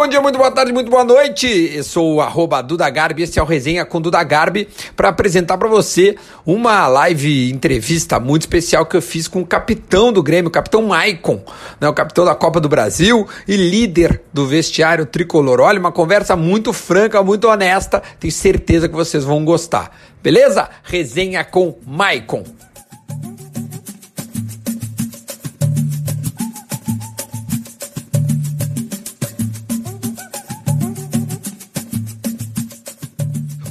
bom dia, muito boa tarde, muito boa noite. Eu sou o arroba Duda Garbi, esse é o Resenha com Duda Garbi, para apresentar para você uma live entrevista muito especial que eu fiz com o capitão do Grêmio, o capitão Maicon, né, o capitão da Copa do Brasil e líder do vestiário tricolor. Olha, uma conversa muito franca, muito honesta, tenho certeza que vocês vão gostar. Beleza? Resenha com Maicon.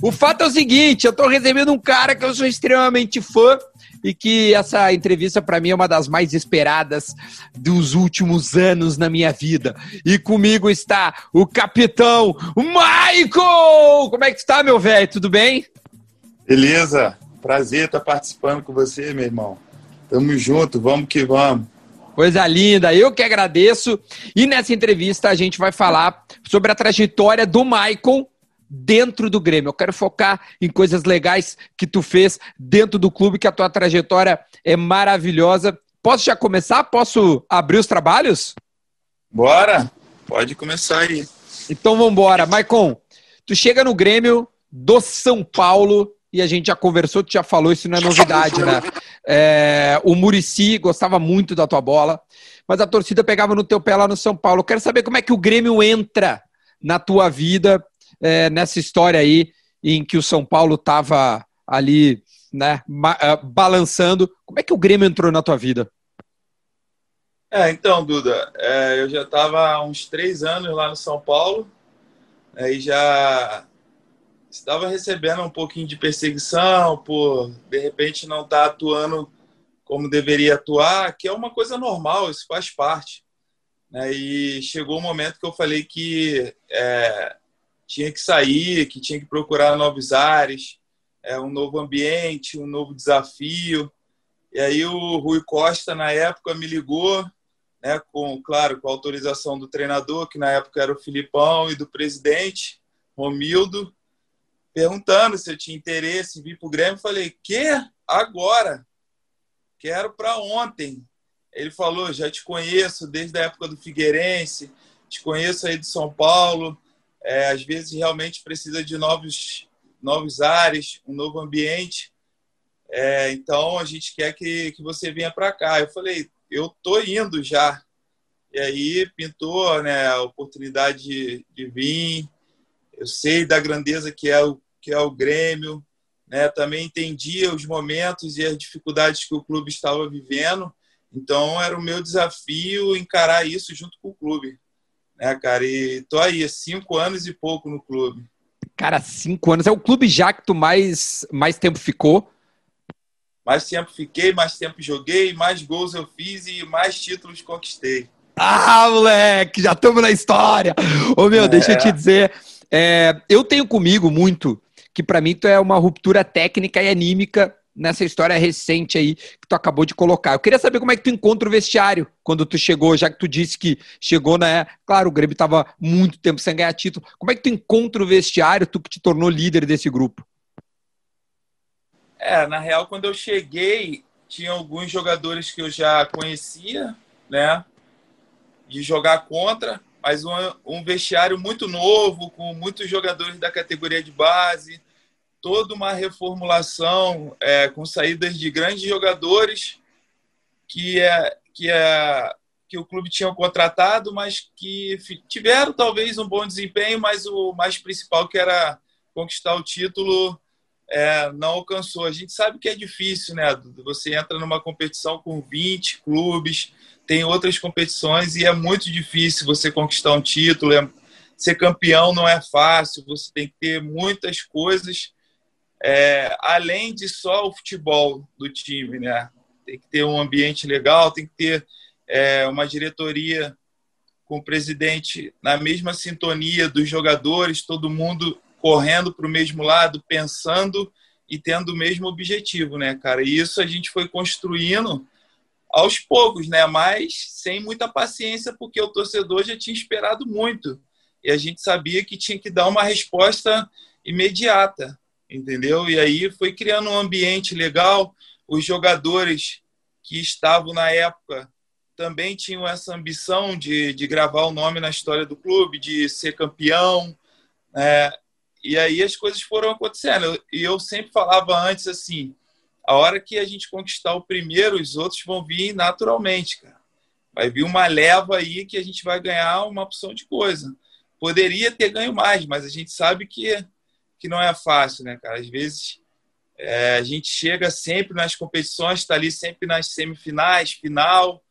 O fato é o seguinte, eu tô recebendo um cara que eu sou extremamente fã e que essa entrevista para mim é uma das mais esperadas dos últimos anos na minha vida. E comigo está o capitão Michael! Como é que está, meu velho? Tudo bem? Beleza. Prazer estar participando com você, meu irmão. Tamo junto, vamos que vamos. Coisa linda, eu que agradeço. E nessa entrevista a gente vai falar sobre a trajetória do Michael dentro do Grêmio. Eu quero focar em coisas legais que tu fez dentro do clube, que a tua trajetória é maravilhosa. Posso já começar? Posso abrir os trabalhos? Bora! Pode começar aí. Então vamos embora. Maicon, tu chega no Grêmio do São Paulo e a gente já conversou, tu já falou, isso não é novidade, né? É, o Murici gostava muito da tua bola, mas a torcida pegava no teu pé lá no São Paulo. Eu quero saber como é que o Grêmio entra na tua vida é, nessa história aí em que o São Paulo estava ali, né, uh, balançando. Como é que o Grêmio entrou na tua vida? É, então, Duda, é, eu já estava uns três anos lá no São Paulo, aí né, já estava recebendo um pouquinho de perseguição por, de repente, não estar tá atuando como deveria atuar, que é uma coisa normal, isso faz parte. Né? E chegou o um momento que eu falei que é, tinha que sair, que tinha que procurar novos ares, é, um novo ambiente, um novo desafio. E aí o Rui Costa, na época, me ligou, né, com, claro, com a autorização do treinador, que na época era o Filipão, e do presidente, Romildo, perguntando se eu tinha interesse em vir para o Grêmio. Falei, que? Agora? Quero para ontem. Ele falou, já te conheço desde a época do Figueirense, te conheço aí do São Paulo, é, às vezes realmente precisa de novos, novos ares, um novo ambiente. É, então a gente quer que, que você venha para cá. Eu falei, eu tô indo já. E aí pintou né, a oportunidade de, de vir. Eu sei da grandeza que é o, que é o Grêmio. Né? Também entendia os momentos e as dificuldades que o clube estava vivendo. Então era o meu desafio encarar isso junto com o clube né, cara? E tô aí, cinco anos e pouco no clube. Cara, cinco anos. É o clube já que tu mais, mais tempo ficou? Mais tempo fiquei, mais tempo joguei, mais gols eu fiz e mais títulos conquistei. Ah, moleque, já estamos na história. Ô, meu, é. deixa eu te dizer. É, eu tenho comigo muito que para mim tu é uma ruptura técnica e anímica nessa história recente aí que tu acabou de colocar. Eu queria saber como é que tu encontra o vestiário quando tu chegou, já que tu disse que chegou, né? Claro, o Grêmio estava muito tempo sem ganhar título. Como é que tu encontra o vestiário, tu que te tornou líder desse grupo? É, na real, quando eu cheguei, tinha alguns jogadores que eu já conhecia, né? De jogar contra, mas um, um vestiário muito novo, com muitos jogadores da categoria de base toda uma reformulação é, com saídas de grandes jogadores que é que é que o clube tinha contratado, mas que tiveram talvez um bom desempenho, mas o mais principal que era conquistar o título é, não alcançou. A gente sabe que é difícil, né? Você entra numa competição com 20 clubes, tem outras competições e é muito difícil você conquistar um título. É, ser campeão não é fácil, você tem que ter muitas coisas é, além de só o futebol do time, né? Tem que ter um ambiente legal, tem que ter é, uma diretoria com o presidente na mesma sintonia dos jogadores, todo mundo correndo para o mesmo lado, pensando e tendo o mesmo objetivo, né, cara? E isso a gente foi construindo aos poucos, né? Mas sem muita paciência, porque o torcedor já tinha esperado muito. E a gente sabia que tinha que dar uma resposta imediata entendeu? E aí foi criando um ambiente legal. Os jogadores que estavam na época também tinham essa ambição de, de gravar o nome na história do clube, de ser campeão. Né? E aí as coisas foram acontecendo. E eu sempre falava antes assim: a hora que a gente conquistar o primeiro, os outros vão vir naturalmente, cara. Vai vir uma leva aí que a gente vai ganhar uma opção de coisa. Poderia ter ganho mais, mas a gente sabe que, que não é fácil, né, cara? Às vezes é, a gente chega sempre nas competições, está ali sempre nas semifinais, final,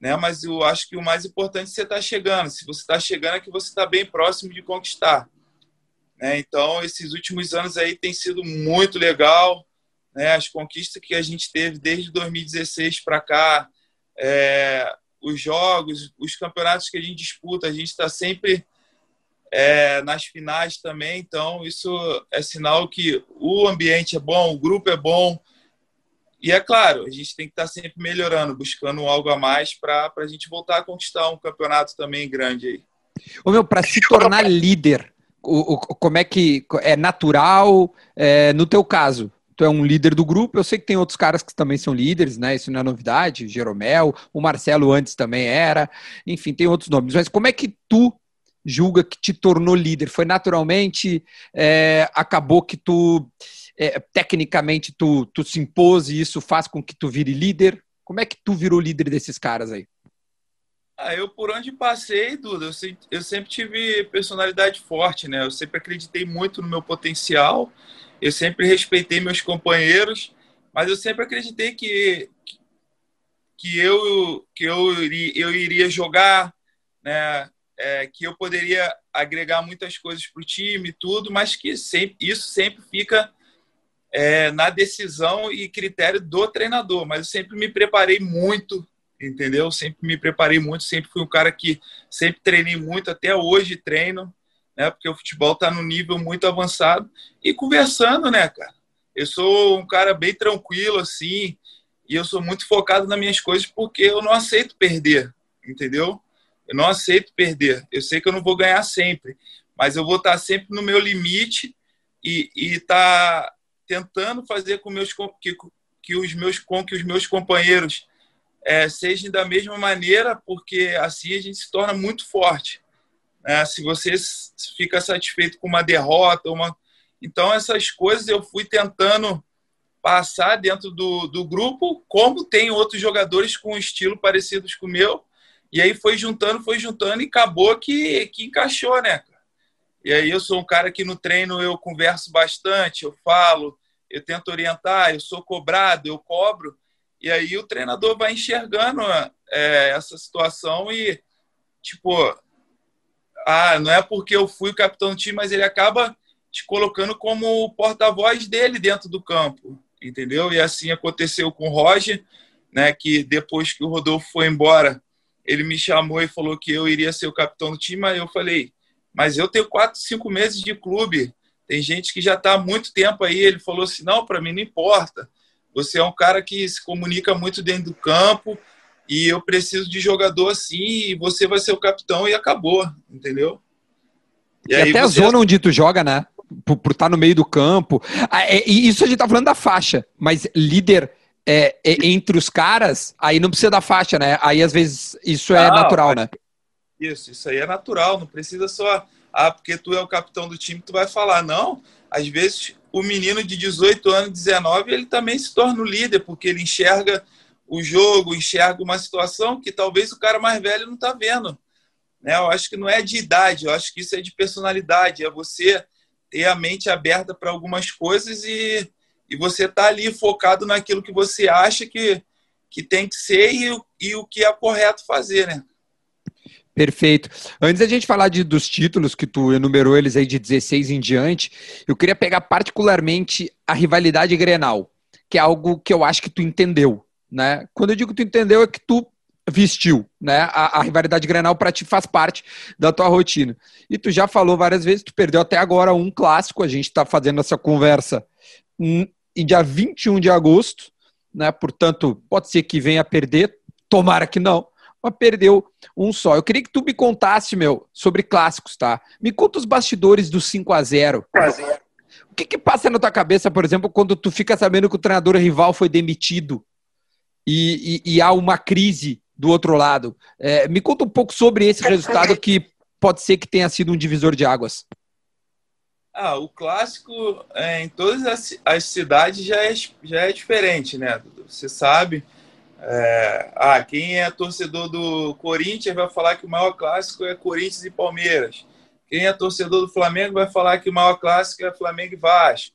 né? Mas eu acho que o mais importante é você estar tá chegando. Se você está chegando, é que você está bem próximo de conquistar. Né? Então, esses últimos anos aí tem sido muito legal. Né? As conquistas que a gente teve desde 2016 para cá, é, os jogos, os campeonatos que a gente disputa, a gente está sempre é, nas finais também. Então, isso é sinal que o ambiente é bom, o grupo é bom. E é claro, a gente tem que estar sempre melhorando, buscando algo a mais para a gente voltar a conquistar um campeonato também grande aí. Ô meu, para se tornar líder, o, o, como é que é natural? É, no teu caso, tu é um líder do grupo. Eu sei que tem outros caras que também são líderes, né? Isso não é novidade. Jeromel, o Marcelo antes também era. Enfim, tem outros nomes. Mas como é que tu julga que te tornou líder? Foi naturalmente? É, acabou que tu, é, tecnicamente, tu, tu se impôs e isso faz com que tu vire líder? Como é que tu virou líder desses caras aí? Ah, eu por onde passei, Duda, eu sempre, eu sempre tive personalidade forte, né? Eu sempre acreditei muito no meu potencial, eu sempre respeitei meus companheiros, mas eu sempre acreditei que, que eu que eu eu iria jogar, né? É, que eu poderia agregar muitas coisas para o time, tudo, mas que sempre, isso sempre fica é, na decisão e critério do treinador. Mas eu sempre me preparei muito, entendeu? Sempre me preparei muito, sempre fui um cara que sempre treinei muito, até hoje treino, né? Porque o futebol está no nível muito avançado e conversando, né, cara? Eu sou um cara bem tranquilo assim e eu sou muito focado nas minhas coisas porque eu não aceito perder, entendeu? Eu não aceito perder. Eu sei que eu não vou ganhar sempre, mas eu vou estar sempre no meu limite e estar tá tentando fazer com, meus, que, que, os meus, com que os meus companheiros é, sejam da mesma maneira, porque assim a gente se torna muito forte. Né? Se você fica satisfeito com uma derrota, uma... então essas coisas eu fui tentando passar dentro do, do grupo, como tem outros jogadores com um estilo parecidos com o meu, e aí foi juntando, foi juntando e acabou que, que encaixou, né? E aí eu sou um cara que no treino eu converso bastante, eu falo, eu tento orientar, eu sou cobrado, eu cobro. E aí o treinador vai enxergando é, essa situação e, tipo, ah, não é porque eu fui o capitão do time, mas ele acaba te colocando como porta-voz dele dentro do campo, entendeu? E assim aconteceu com o Roger, né, que depois que o Rodolfo foi embora, ele me chamou e falou que eu iria ser o capitão do time, aí eu falei, mas eu tenho quatro, cinco meses de clube, tem gente que já está há muito tempo aí. Ele falou assim: não, para mim não importa. Você é um cara que se comunica muito dentro do campo e eu preciso de jogador assim e você vai ser o capitão e acabou, entendeu? E, e até você... a zona onde tu joga, né? Por, estar tá no meio do campo. Ah, é, isso a gente tá falando da faixa, mas líder é, é, entre os caras, aí não precisa da faixa, né? Aí às vezes isso é não, natural, né? Isso, isso aí é natural, não precisa só, ah, porque tu é o capitão do time, tu vai falar. Não, às vezes o menino de 18 anos, 19, ele também se torna o líder, porque ele enxerga o jogo, enxerga uma situação que talvez o cara mais velho não está vendo. Né? Eu acho que não é de idade, eu acho que isso é de personalidade, é você ter a mente aberta para algumas coisas e e você tá ali focado naquilo que você acha que, que tem que ser e, e o que é correto fazer, né? Perfeito. Antes da gente falar de, dos títulos, que tu enumerou eles aí de 16 em diante, eu queria pegar particularmente a rivalidade Grenal, que é algo que eu acho que tu entendeu, né? Quando eu digo que tu entendeu, é que tu vestiu, né? A, a rivalidade Grenal para ti faz parte da tua rotina. E tu já falou várias vezes, tu perdeu até agora um clássico, a gente está fazendo essa conversa em dia 21 de agosto, né? Portanto, pode ser que venha a perder, tomara que não, mas perdeu um só. Eu queria que tu me contasse, meu, sobre clássicos, tá? Me conta os bastidores do 5 a 0 O que, que passa na tua cabeça, por exemplo, quando tu fica sabendo que o treinador rival foi demitido e, e, e há uma crise do outro lado. É, me conta um pouco sobre esse resultado que pode ser que tenha sido um divisor de águas. Ah, o clássico é, em todas as, as, cidades já é, já é diferente, né? Você sabe. É, ah, quem é torcedor do Corinthians vai falar que o maior clássico é Corinthians e Palmeiras. Quem é torcedor do Flamengo vai falar que o maior clássico é Flamengo e Vasco.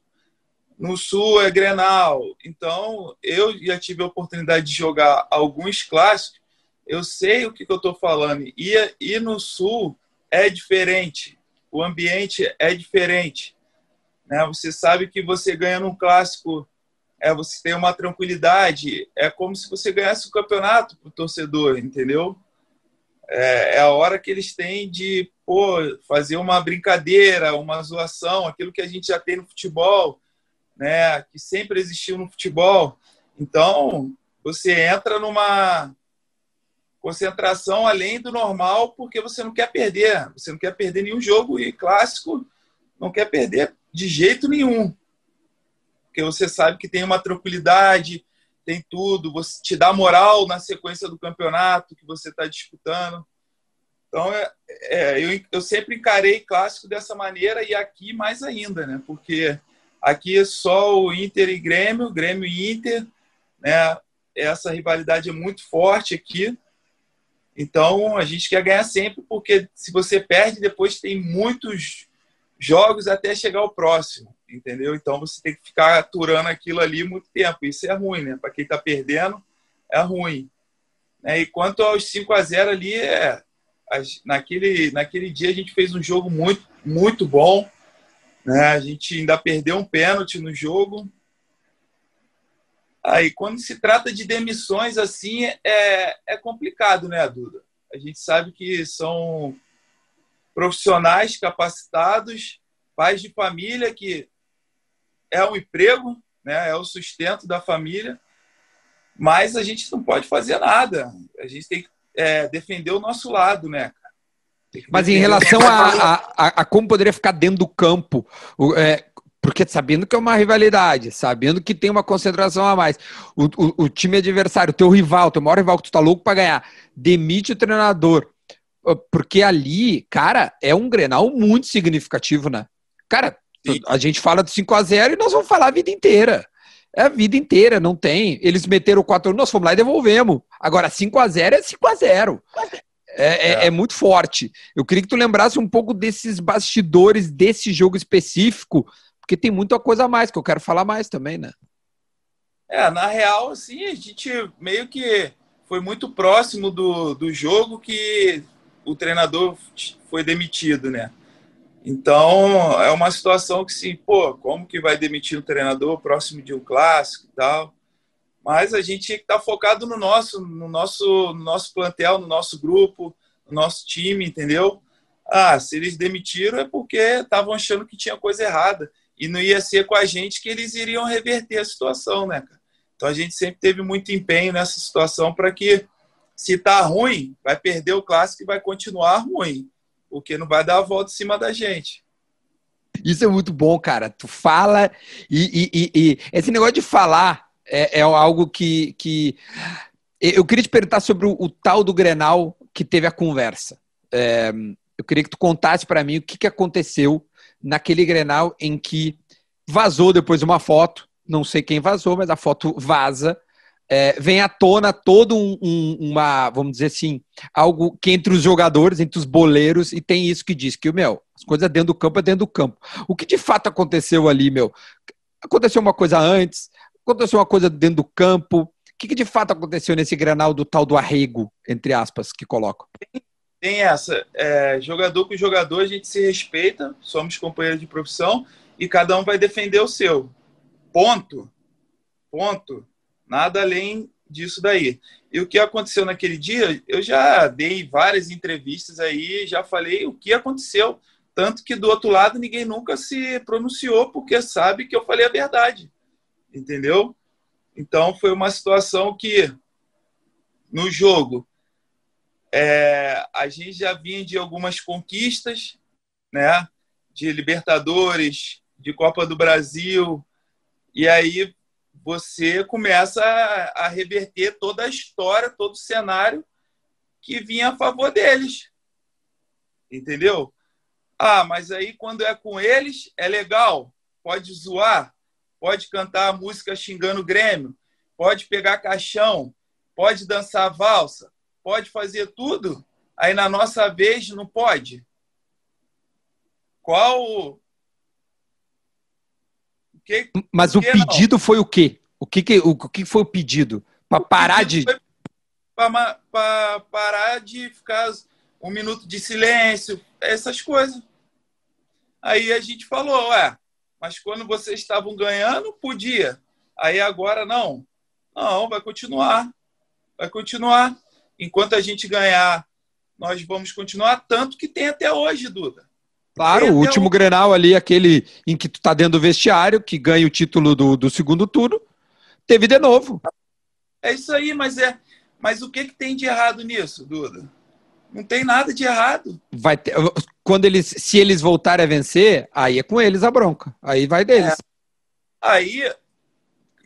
No Sul é Grenal. Então, eu já tive a oportunidade de jogar alguns clássicos. Eu sei o que, que eu estou falando. E, e no Sul é diferente o ambiente é diferente. Né? Você sabe que você ganha num clássico, é, você tem uma tranquilidade, é como se você ganhasse o campeonato para o torcedor, entendeu? É, é, a hora que eles têm de pô, fazer uma brincadeira, uma zoação, aquilo que a gente já tem no futebol, né? que sempre existiu no futebol. Então, você entra numa concentração além do normal, porque você não quer perder. Você não quer perder nenhum jogo e clássico não quer perder de jeito nenhum. Porque você sabe que tem uma tranquilidade, tem tudo, você te dá moral na sequência do campeonato que você está disputando. Então, é, é, eu, eu sempre encarei clássico dessa maneira e aqui mais ainda, né? Porque aqui é só o Inter e Grêmio, Grêmio e Inter, né? Essa rivalidade é muito forte aqui. Então a gente quer ganhar sempre, porque se você perde, depois tem muitos jogos até chegar ao próximo, entendeu? Então você tem que ficar aturando aquilo ali muito tempo. Isso é ruim, né? Para quem está perdendo, é ruim. Né? E quanto aos 5 a 0 ali, é, naquele, naquele dia a gente fez um jogo muito, muito bom. Né? A gente ainda perdeu um pênalti no jogo, Aí, quando se trata de demissões assim, é, é complicado, né, Duda? A gente sabe que são profissionais capacitados, pais de família, que é um emprego, né, é o sustento da família, mas a gente não pode fazer nada. A gente tem que é, defender o nosso lado, né? Mas em relação a, a, a, como poderia ficar dentro do campo, é, porque sabendo que é uma rivalidade, sabendo que tem uma concentração a mais, o, o, o time adversário, o teu rival, teu maior rival que tu tá louco pra ganhar, demite o treinador. Porque ali, cara, é um Grenal muito significativo, né? Cara, a gente fala do 5 a 0 e nós vamos falar a vida inteira. É a vida inteira, não tem. Eles meteram 4 nós fomos lá e devolvemos. Agora, 5 a 0 é 5 a 0 é, é, é. é, muito forte. Eu queria que tu lembrasse um pouco desses bastidores desse jogo específico, porque tem muita coisa a mais que eu quero falar mais também, né? É, na real, assim, a gente meio que foi muito próximo do, do jogo que o treinador foi demitido, né? Então, é uma situação que, sim, pô, como que vai demitir um treinador próximo de um clássico e tal? Mas a gente tinha que estar focado no nosso, no nosso, no nosso plantel, no nosso grupo, no nosso time, entendeu? Ah, se eles demitiram é porque estavam achando que tinha coisa errada e não ia ser com a gente que eles iriam reverter a situação, né? Então a gente sempre teve muito empenho nessa situação para que, se tá ruim, vai perder o clássico e vai continuar ruim, porque não vai dar a volta em cima da gente. Isso é muito bom, cara. Tu fala e, e, e, e esse negócio de falar é, é, algo que, que eu queria te perguntar sobre o, o tal do Grenal que teve a conversa. É, eu queria que tu contasse para mim o que, que aconteceu naquele Grenal em que vazou depois uma foto, não sei quem vazou, mas a foto vaza, é, vem à tona todo um, um, uma, vamos dizer assim, algo que entre os jogadores, entre os boleiros, e tem isso que diz que, meu, as coisas dentro do campo é dentro do campo. O que de fato aconteceu ali, meu? Aconteceu uma coisa antes, aconteceu uma coisa dentro do campo. O que, que de fato aconteceu nesse Grenal do tal do arrego, entre aspas, que colocam? Tem essa. É, jogador com jogador, a gente se respeita, somos companheiros de profissão e cada um vai defender o seu. Ponto. Ponto. Nada além disso daí. E o que aconteceu naquele dia, eu já dei várias entrevistas aí, já falei o que aconteceu. Tanto que do outro lado ninguém nunca se pronunciou, porque sabe que eu falei a verdade. Entendeu? Então foi uma situação que no jogo é, a gente já vinha de algumas conquistas, né? De Libertadores, de Copa do Brasil, e aí você começa a, reverter toda a história, todo o cenário que vinha a favor deles. Entendeu? Ah, mas aí quando é com eles, é legal. Pode zoar, pode cantar a música xingando o Grêmio, pode pegar caixão, pode dançar valsa, pode fazer tudo. Aí na nossa vez não pode. Qual que, Mas o pedido não? foi o quê? O que, que, o, que foi o pedido? Para parar de. Para parar de ficar um minuto de silêncio, essas coisas. Aí a gente falou, ué, mas quando vocês estavam ganhando, podia. Aí agora não. Não, vai continuar. Vai continuar. Enquanto a gente ganhar, nós vamos continuar. Tanto que tem até hoje, Duda. Claro, o último o... Grenal ali, aquele em que tu tá dentro do vestiário, que ganha o título do, do segundo turno, teve de novo. É isso aí, mas é. Mas o que, que tem de errado nisso, Duda? Não tem nada de errado. Vai ter, quando eles, se eles voltarem a vencer, aí é com eles a bronca. Aí vai deles. É. Aí,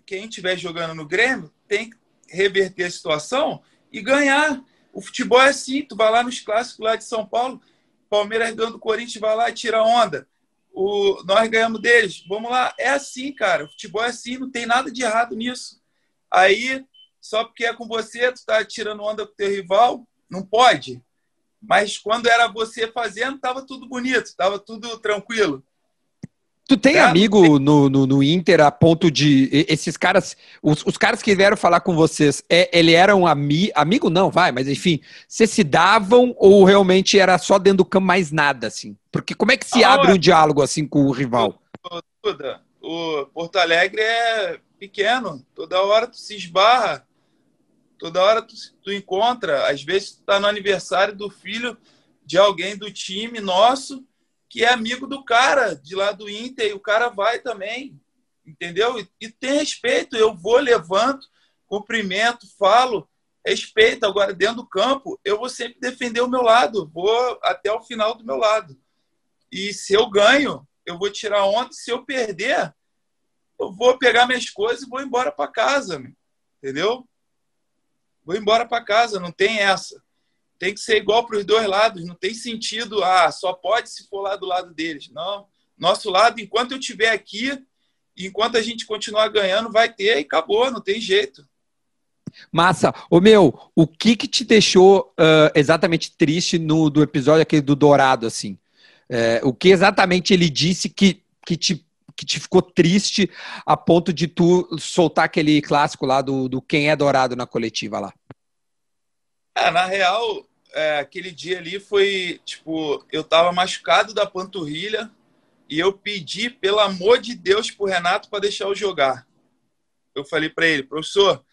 quem estiver jogando no Grêmio tem que reverter a situação e ganhar. O futebol é assim, tu vai lá nos clássicos lá de São Paulo, Palmeiras ganhando do Corinthians, vai lá e tira onda. O, nós ganhamos deles. Vamos lá. É assim, cara. O futebol é assim, não tem nada de errado nisso. Aí, só porque é com você, tu tá tirando onda com teu rival, não pode. Mas quando era você fazendo, tava tudo bonito, tava tudo tranquilo. Tu tem é, amigo no, no, no, Inter a ponto de. Esses caras. Os, os caras que vieram falar com vocês, é, ele era um ami, amigo? Não, vai, mas enfim. Vocês se davam ou realmente era só dentro do campo mais nada, assim? Porque como é que se ah, abre um diálogo assim com o rival? Duda, o Porto Alegre é pequeno. Toda hora tu se esbarra. Toda hora tu, tu encontra. Às vezes tu tá no aniversário do filho de alguém do time nosso que é amigo do cara de lá do Inter, e o cara vai também, entendeu? E, e tem respeito, eu vou, levanto, cumprimento, falo, respeito. Agora, dentro do campo, eu vou sempre defender o meu lado, vou até o final do meu lado. E se eu ganho, eu vou tirar onda, se eu perder, eu vou pegar minhas coisas e vou embora para casa, entendeu? Vou embora para casa, não tem essa tem que ser igual para os dois lados. Não tem sentido, ah, só pode se for lá do lado deles. Não. Nosso lado, enquanto eu estiver aqui, enquanto a gente continuar ganhando, vai ter e acabou, não tem jeito. Massa. Ô meu, o que que te deixou uh, exatamente triste no do episódio aquele do Dourado, assim? É, o que exatamente ele disse que, que, te, que te ficou triste a ponto de tu soltar aquele clássico lá do, do Quem é Dourado na coletiva lá? É, na real, é, aquele dia ali foi, tipo, eu tava machucado da panturrilha e eu pedi, pelo amor de Deus, pro Renato para deixar eu jogar. Eu falei para ele, professor,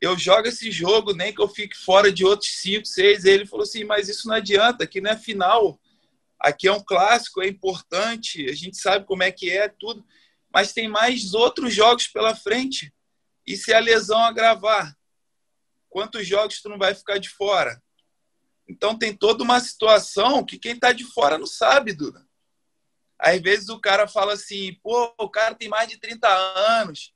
eu jogo esse jogo, nem que eu fique fora de outros cinco, seis. Ele falou assim, mas isso não adianta, aqui não é final. Aqui é um clássico, é importante, a gente sabe como é que é, tudo. Mas tem mais outros jogos pela frente. E se a lesão agravar? Quantos jogos tu não vai ficar de fora? Então tem toda uma situação que quem está de fora não sabe, Duda. Às vezes o cara fala assim, pô, o cara tem mais de 30 anos,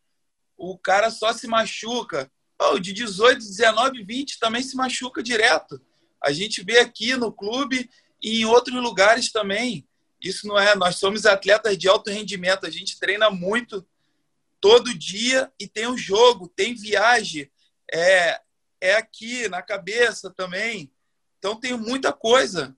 o cara só se machuca. Pô, de 18, 19, 20 também se machuca direto. A gente vê aqui no clube e em outros lugares também. Isso não é, nós somos atletas de alto rendimento, a gente treina muito todo dia e tem o um jogo, tem viagem. É, é aqui na cabeça também. Então tem muita coisa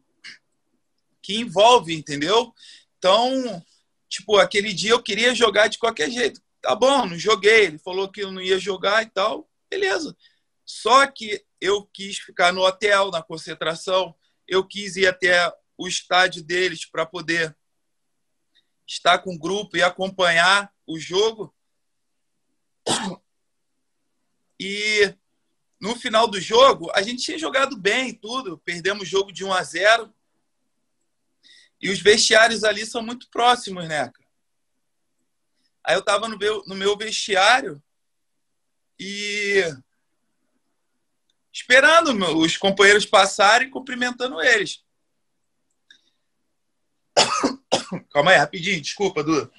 que envolve, entendeu? Então, tipo, aquele dia eu queria jogar de qualquer jeito. Tá bom, não joguei. Ele falou que eu não ia jogar e tal. Beleza. Só que eu quis ficar no hotel, na concentração. Eu quis ir até o estádio deles para poder estar com o grupo e acompanhar o jogo. E no final do jogo, a gente tinha jogado bem tudo, perdemos o jogo de 1 a 0. E os vestiários ali são muito próximos, né? Aí eu estava no meu, no meu vestiário e esperando os companheiros passarem e cumprimentando eles. Calma aí, rapidinho, desculpa, Duda.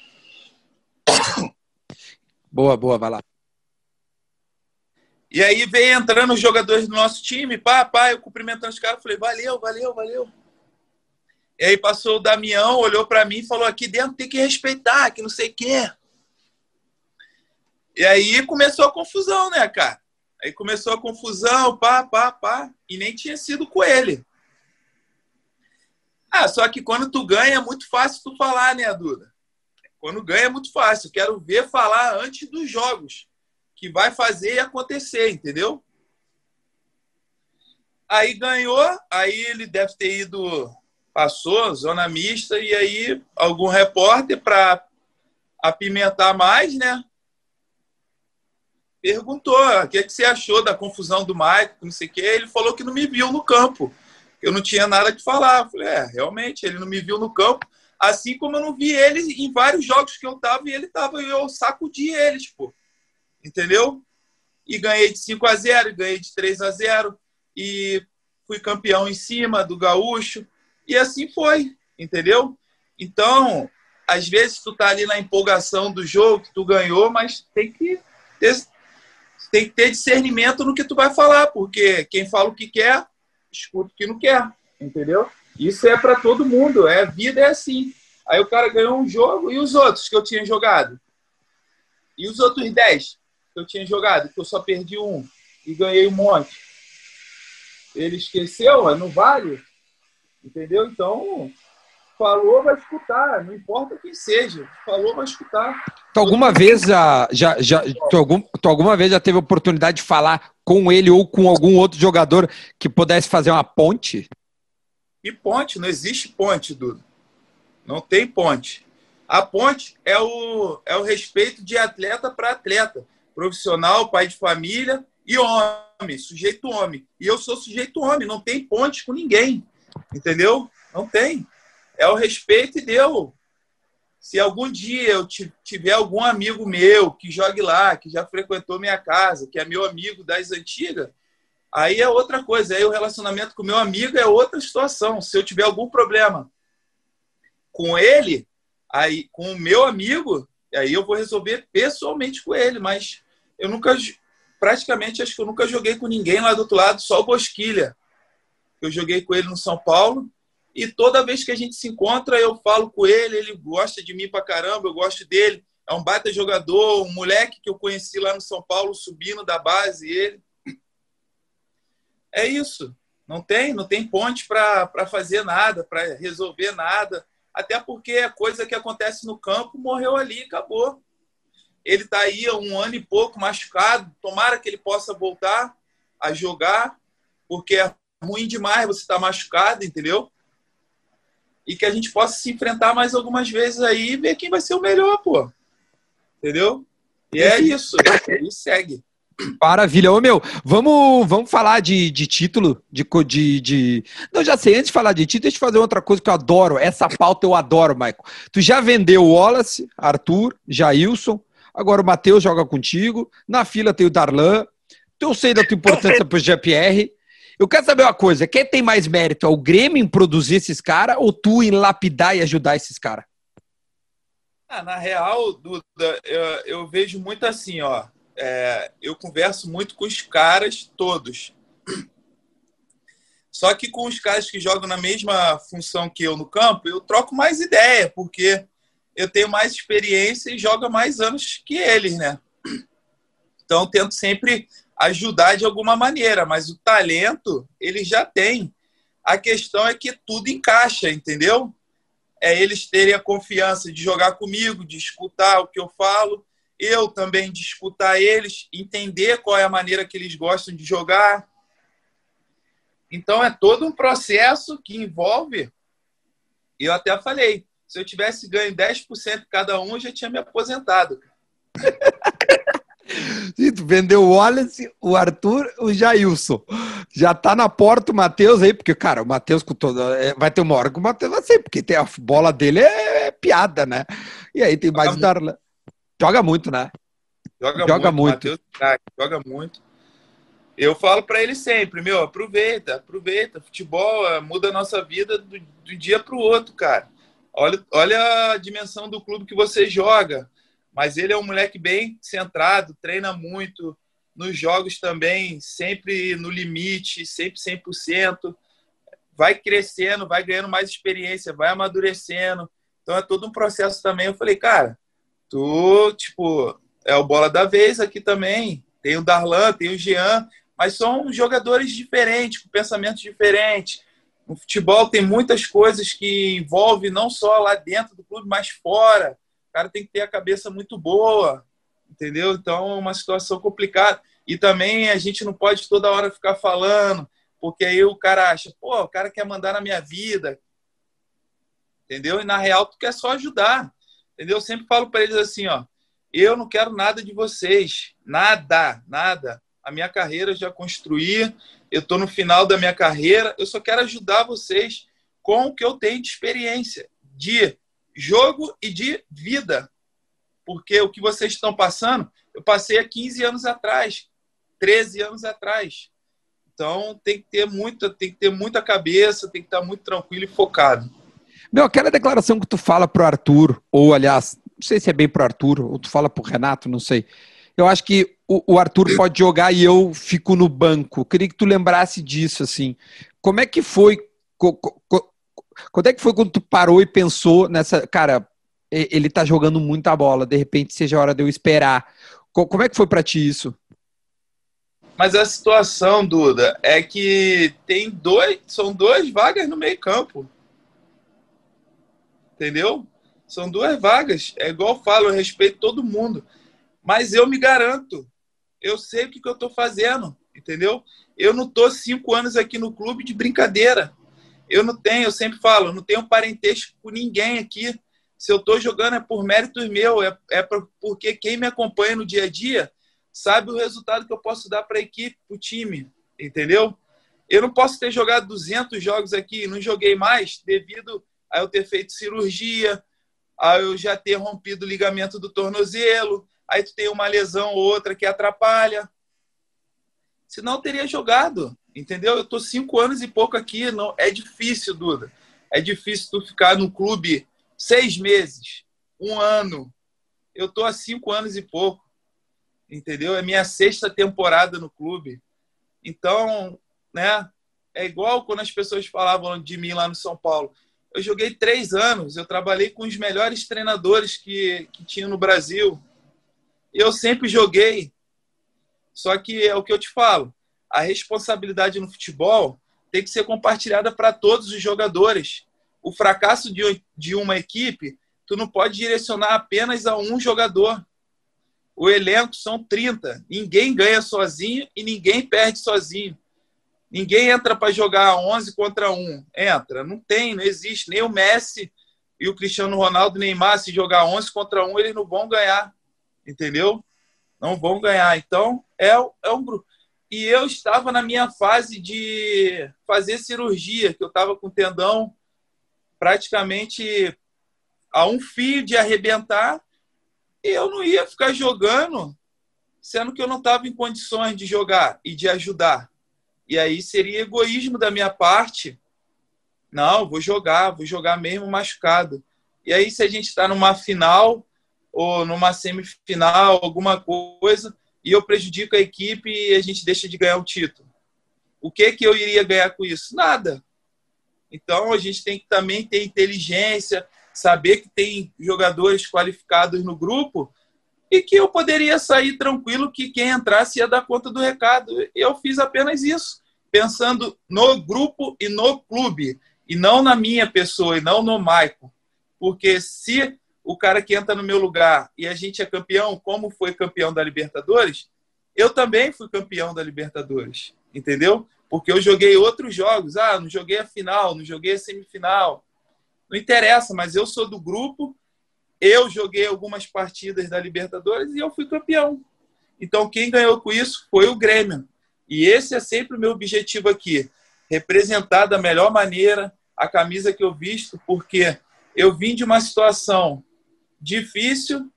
Boa, boa, vai lá. E aí veio entrando os jogadores do nosso time, pá, pá, eu cumprimentando os caras, falei, valeu, valeu, valeu. E aí passou o Damião, olhou para mim e falou, aqui dentro tem que respeitar, que não sei o quê. E aí começou a confusão, né, cara? Aí começou a confusão, pá, pá, pá, e nem tinha sido com ele. Ah, só que quando tu ganha é muito fácil tu falar, né, Duda? Quando ganha é muito fácil. Quero ver falar antes dos jogos que vai fazer acontecer, entendeu? Aí ganhou, aí ele deve ter ido, passou, zona mista, e aí algum repórter para apimentar mais, né? Perguntou o que, é que você achou da confusão do Maicon, não sei o quê. Ele falou que não me viu no campo. Eu não tinha nada de falar. Eu falei, é, realmente, ele não me viu no campo. Assim como eu não vi ele em vários jogos que eu tava e ele tava, eu sacudi ele, tipo entendeu? E ganhei de 5 a 0, ganhei de 3 a 0 e fui campeão em cima do Gaúcho e assim foi, entendeu? Então, às vezes tu tá ali na empolgação do jogo que tu ganhou, mas tem que ter, tem que ter discernimento no que tu vai falar, porque quem fala o que quer, escuta o que não quer, entendeu? Isso é para todo mundo, é vida é assim. Aí o cara ganhou um jogo e os outros que eu tinha jogado? E os outros 10? Que eu tinha jogado, que eu só perdi um e ganhei um monte. Ele esqueceu, não vale. Entendeu? Então, falou, vai escutar, não importa quem seja. Falou, vai escutar. Tu alguma vez já, já, já tu, algum, tu alguma vez já teve oportunidade de falar com ele ou com algum outro jogador que pudesse fazer uma ponte? E ponte? Não existe ponte, Dudu. Não tem ponte. A ponte é o, é o respeito de atleta para atleta profissional, pai de família e homem, sujeito homem. E eu sou sujeito homem, não tem ponte com ninguém. Entendeu? Não tem. É o respeito e deu. Se algum dia eu tiver algum amigo meu que jogue lá, que já frequentou minha casa, que é meu amigo das antigas, aí é outra coisa. Aí o relacionamento com meu amigo é outra situação. Se eu tiver algum problema com ele, aí com o meu amigo, aí eu vou resolver pessoalmente com ele, mas eu nunca, praticamente, acho que eu nunca joguei com ninguém lá do outro lado, só o Bosquilha. Eu joguei com ele no São Paulo e toda vez que a gente se encontra, eu falo com ele, ele gosta de mim pra caramba, eu gosto dele. É um baita jogador, um moleque que eu conheci lá no São Paulo, subindo da base, ele. É isso. Não tem, não tem ponte para fazer nada, para resolver nada. Até porque a coisa que acontece no campo morreu ali, acabou. Ele está aí há um ano e pouco machucado. Tomara que ele possa voltar a jogar, porque é ruim demais você estar tá machucado, entendeu? E que a gente possa se enfrentar mais algumas vezes aí e ver quem vai ser o melhor, pô. Entendeu? E é isso. E segue. Maravilha. Ô, meu, vamos, vamos falar de, de título, de, de, de... Não, já sei, antes de falar de título, deixa eu fazer outra coisa que eu adoro. Essa pauta eu adoro, Michael. Tu já vendeu o Wallace, Arthur, Jailson, Agora o Matheus joga contigo. Na fila tem o Darlan. Eu sei da tua importância para o GPR. Eu quero saber uma coisa: quem tem mais mérito? É o Grêmio em produzir esses caras ou tu em lapidar e ajudar esses caras? Ah, na real, Duda, eu, eu, vejo muito assim, ó. É, eu converso muito com os caras todos. Só que com os caras que jogam na mesma função que eu no campo, eu troco mais ideia, porque eu tenho mais experiência e jogo mais anos que eles, né? Então, tento sempre ajudar de alguma maneira, mas o talento ele já tem. A questão é que tudo encaixa, entendeu? É eles terem a confiança de jogar comigo, de escutar o que eu falo, eu também de escutar eles, entender qual é a maneira que eles gostam de jogar. Então, é todo um processo que envolve. Eu até falei, se eu tivesse ganho 10% cada um, eu já tinha me aposentado. Tu vendeu o Wallace, o Arthur, o Jailson. Já tá na porta o Matheus aí, porque, cara, o Matheus com toda. É, vai ter uma hora que o Matheus vai ser, porque tem a bola dele é, é piada, né? E aí tem mais o Darlan. Joga muito, né? Joga, joga muito. muito. Mateus, joga muito. Eu falo para ele sempre, meu, aproveita, aproveita. Futebol é, muda a nossa vida do, do dia pro outro, cara. Olha, olha a dimensão do clube que você joga. Mas ele é um moleque bem centrado, treina muito, nos jogos também, sempre no limite, sempre 100%. Vai crescendo, vai ganhando mais experiência, vai amadurecendo. Então é todo um processo também. Eu falei, cara, tu, tipo, é o bola da vez aqui também. Tem o Darlan, tem o Jean, mas são jogadores diferentes, com pensamentos diferentes. No futebol tem muitas coisas que envolvem não só lá dentro do clube, mas fora. O cara tem que ter a cabeça muito boa, entendeu? Então é uma situação complicada. E também a gente não pode toda hora ficar falando, porque aí o cara acha, pô, o cara quer mandar na minha vida, entendeu? E na real tu quer só ajudar, entendeu? Eu sempre falo para eles assim, ó, eu não quero nada de vocês, nada, nada. A minha carreira eu já construí, eu estou no final da minha carreira, eu só quero ajudar vocês com o que eu tenho de experiência, de jogo e de vida. Porque o que vocês estão passando, eu passei há 15 anos atrás, 13 anos atrás. Então tem que ter muita, tem que ter muita cabeça, tem que estar muito tranquilo e focado. Meu, aquela declaração que tu fala pro Arthur, ou aliás, não sei se é bem pro Arthur, ou tu fala pro Renato, não sei. Eu acho que o, o Arthur pode jogar e eu fico no banco. Queria que tu lembrasse disso, assim. Como é que foi? Co, co, quando é que foi quando tu parou e pensou nessa. Cara, ele tá jogando muita bola, de repente seja a hora de eu esperar. Como é que foi para ti isso? Mas a situação, Duda, é que tem dois, são duas vagas no meio campo. Entendeu? São duas vagas. É igual eu falo, eu respeito todo mundo. Mas eu me garanto. Eu sei o que, que eu estou fazendo. Entendeu? Eu não estou cinco anos aqui no clube de brincadeira. Eu não tenho, eu sempre falo, não tenho parentesco com ninguém aqui. Se eu estou jogando é por méritos meu, é, é porque quem me acompanha no dia a dia sabe o resultado que eu posso dar para a equipe, para o time, entendeu? Eu não posso ter jogado 200 jogos aqui, não joguei mais devido a eu ter feito cirurgia, a eu já ter rompido o ligamento do tornozelo, aí tu tem uma lesão ou outra que atrapalha. Senão eu teria jogado, entendeu? Eu tô cinco anos e pouco aqui, não é difícil, Duda. É difícil tu ficar no clube seis meses, um ano. Eu tô há cinco anos e pouco entendeu? É minha sexta temporada no clube. Então, né? É igual quando as pessoas falavam de mim lá no São Paulo. Eu joguei três anos, eu trabalhei com os melhores treinadores que, que tinha no Brasil. Eu sempre joguei. Só que é o que eu te falo: a responsabilidade no futebol tem que ser compartilhada para todos os jogadores. O fracasso de, de uma equipe, tu não pode direcionar apenas a um jogador o elenco são 30. Ninguém ganha sozinho e ninguém perde sozinho. Ninguém entra para jogar 11 contra 1. Entra. Não tem, não existe. Nem o Messi e o Cristiano Ronaldo, Neymar, se jogar 11 contra 1, eles não vão ganhar. Entendeu? Não vão ganhar. Então, é, é um grupo. E eu estava na minha fase de fazer cirurgia, que eu estava com tendão praticamente a um fio de arrebentar eu não ia ficar jogando, sendo que eu não estava em condições de jogar e de ajudar. E aí seria egoísmo da minha parte. Não, vou jogar, vou jogar mesmo machucado. E aí, se a gente está numa final ou numa semifinal, alguma coisa, e eu prejudico a equipe e a gente deixa de ganhar o título. O que que eu iria ganhar com isso? Nada. Então a gente tem que também ter inteligência, saber que tem jogadores qualificados no grupo e que eu poderia sair tranquilo que quem entrasse ia dar conta do recado. Eu fiz apenas isso, pensando no grupo e no clube, e não na minha pessoa, e não no Maicon. Porque se o cara que entra no meu lugar e a gente é campeão, como foi campeão da Libertadores, eu também fui campeão da Libertadores, entendeu? Porque eu joguei outros jogos. Ah, não joguei a final, não joguei a semifinal. Não interessa, mas eu sou do grupo, eu joguei algumas partidas da Libertadores e eu fui campeão. Então, quem ganhou com isso foi o Grêmio. E esse é sempre o meu objetivo aqui: representar da melhor maneira a camisa que eu visto, porque eu vim de uma situação difícil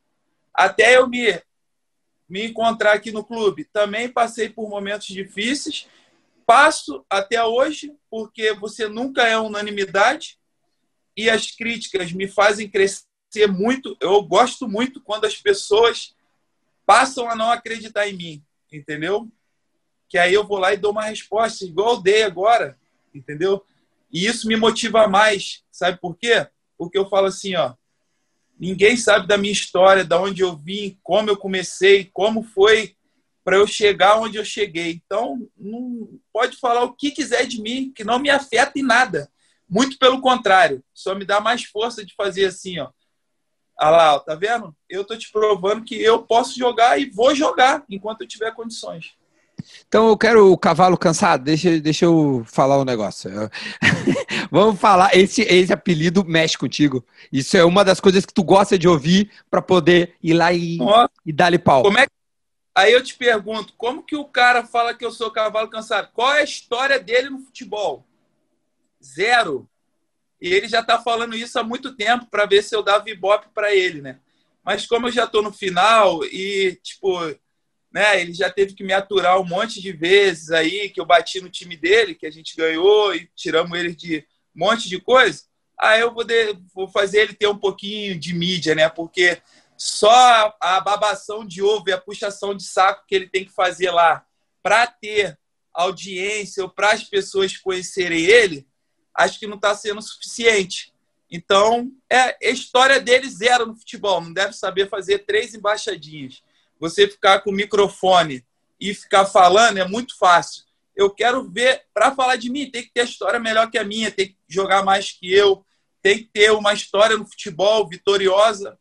até eu me, me encontrar aqui no clube. Também passei por momentos difíceis, passo até hoje, porque você nunca é unanimidade e as críticas me fazem crescer muito. Eu gosto muito quando as pessoas passam a não acreditar em mim, entendeu? Que aí eu vou lá e dou uma resposta, igual eu dei agora, entendeu? E isso me motiva mais, sabe por quê? Porque eu falo assim, ó, ninguém sabe da minha história, da onde eu vim, como eu comecei, como foi para eu chegar onde eu cheguei. Então, não pode falar o que quiser de mim, que não me afeta em nada. Muito pelo contrário, só me dá mais força de fazer assim, ó. Ah lá, tá vendo? Eu tô te provando que eu posso jogar e vou jogar enquanto eu tiver condições. Então eu quero o cavalo cansado. Deixa, deixa eu falar um negócio. Vamos falar. Esse, esse apelido mexe contigo. Isso é uma das coisas que tu gosta de ouvir para poder ir lá e, e dar-lhe pau. Como é que... Aí eu te pergunto, como que o cara fala que eu sou cavalo cansado? Qual é a história dele no futebol? Zero. E ele já está falando isso há muito tempo para ver se eu dava ibope para ele, né? Mas como eu já estou no final e, tipo, né, ele já teve que me aturar um monte de vezes aí, que eu bati no time dele, que a gente ganhou e tiramos ele de um monte de coisa, aí eu vou, de, vou fazer ele ter um pouquinho de mídia, né? Porque só a babação de ovo e a puxação de saco que ele tem que fazer lá para ter audiência ou para as pessoas conhecerem ele, acho que não está sendo suficiente. Então, é história dele zero no futebol. Não deve saber fazer três embaixadinhas. Você ficar com o microfone e ficar falando é muito fácil. Eu quero ver, para falar de mim, tem que ter história melhor que a minha, tem que jogar mais que eu, tem que ter uma história no futebol vitoriosa.